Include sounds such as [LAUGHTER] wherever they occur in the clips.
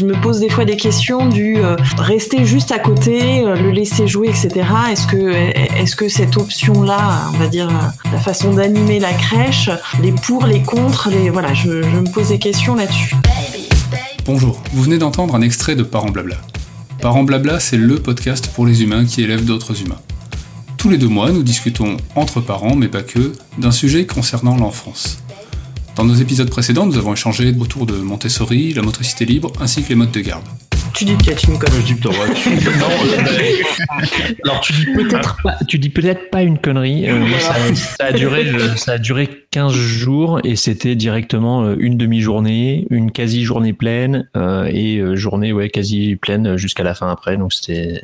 je me pose des fois des questions du euh, rester juste à côté, euh, le laisser jouer, etc. Est-ce que, cette option-là, on va dire la façon d'animer la crèche, les pour, les contre, les voilà, je, je me pose des questions là-dessus. Bonjour, vous venez d'entendre un extrait de Parents Blabla. Parents Blabla, c'est le podcast pour les humains qui élèvent d'autres humains. Tous les deux mois, nous discutons entre parents, mais pas que, d'un sujet concernant l'enfance. Dans nos épisodes précédents, nous avons échangé autour de Montessori, la motricité libre, ainsi que les modes de garde. Tu dis une connerie. Je dis [LAUGHS] non, euh, Alors tu dis peut-être pas, tu dis peut-être pas une connerie. Euh, ça, a duré, euh, ça a duré 15 jours et c'était directement une demi-journée, une quasi-journée pleine et journée ouais quasi pleine jusqu'à la fin après. Donc c'était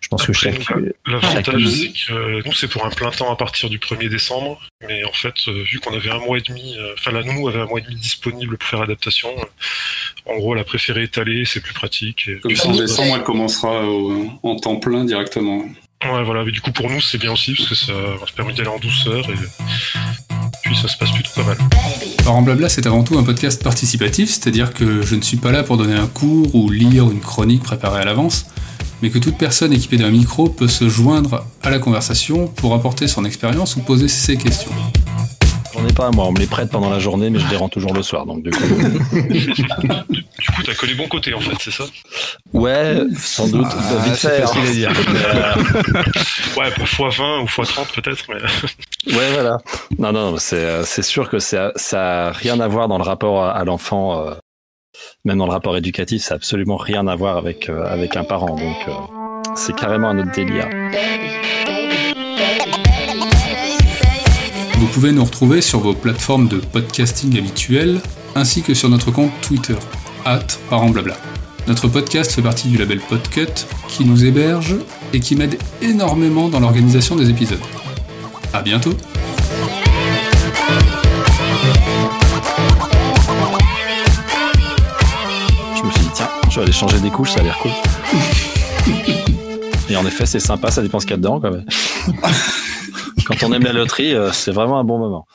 je pense que chaque. L'avantage, c'est que nous, c'est pour un plein temps à partir du 1er décembre. Mais en fait, euh, vu qu'on avait un mois et demi, euh, enfin, la nounou avait un mois et demi disponible pour faire adaptation, euh, en gros, elle a préféré étaler, c'est plus pratique. Comme ça, en décembre, elle commencera en temps plein directement. Ouais, voilà. Mais du coup, pour nous, c'est bien aussi, parce que ça va se permet d'y aller en douceur et puis ça se passe plutôt pas mal. Parents Blabla, c'est avant tout un podcast participatif, c'est-à-dire que je ne suis pas là pour donner un cours ou lire une chronique préparée à l'avance mais que toute personne équipée d'un micro peut se joindre à la conversation pour apporter son expérience ou poser ses questions. J'en ai pas, moi, on me les prête pendant la journée, mais je les rends toujours le soir, donc du coup. [LAUGHS] du coup, t'as que les bons côtés, en fait, c'est ça? Ouais, sans doute, ah, vite fait, facile à dire. [LAUGHS] [LAUGHS] ouais, x20 ou x30 peut-être, mais... ouais, voilà. Non, non, c'est, c'est sûr que ça n'a rien à voir dans le rapport à, l'enfant euh, même dans le rapport éducatif, ça n'a absolument rien à voir avec, euh, avec un parent. Donc, euh, c'est carrément un autre délire. Vous pouvez nous retrouver sur vos plateformes de podcasting habituelles, ainsi que sur notre compte Twitter, at parentblabla. Notre podcast fait partie du label Podcut, qui nous héberge et qui m'aide énormément dans l'organisation des épisodes. À bientôt! Aller changer des couches, ça a l'air cool. Et en effet, c'est sympa, ça dépend ce qu'il y a dedans quand même. [LAUGHS] Quand on aime la loterie, euh, c'est vraiment un bon moment.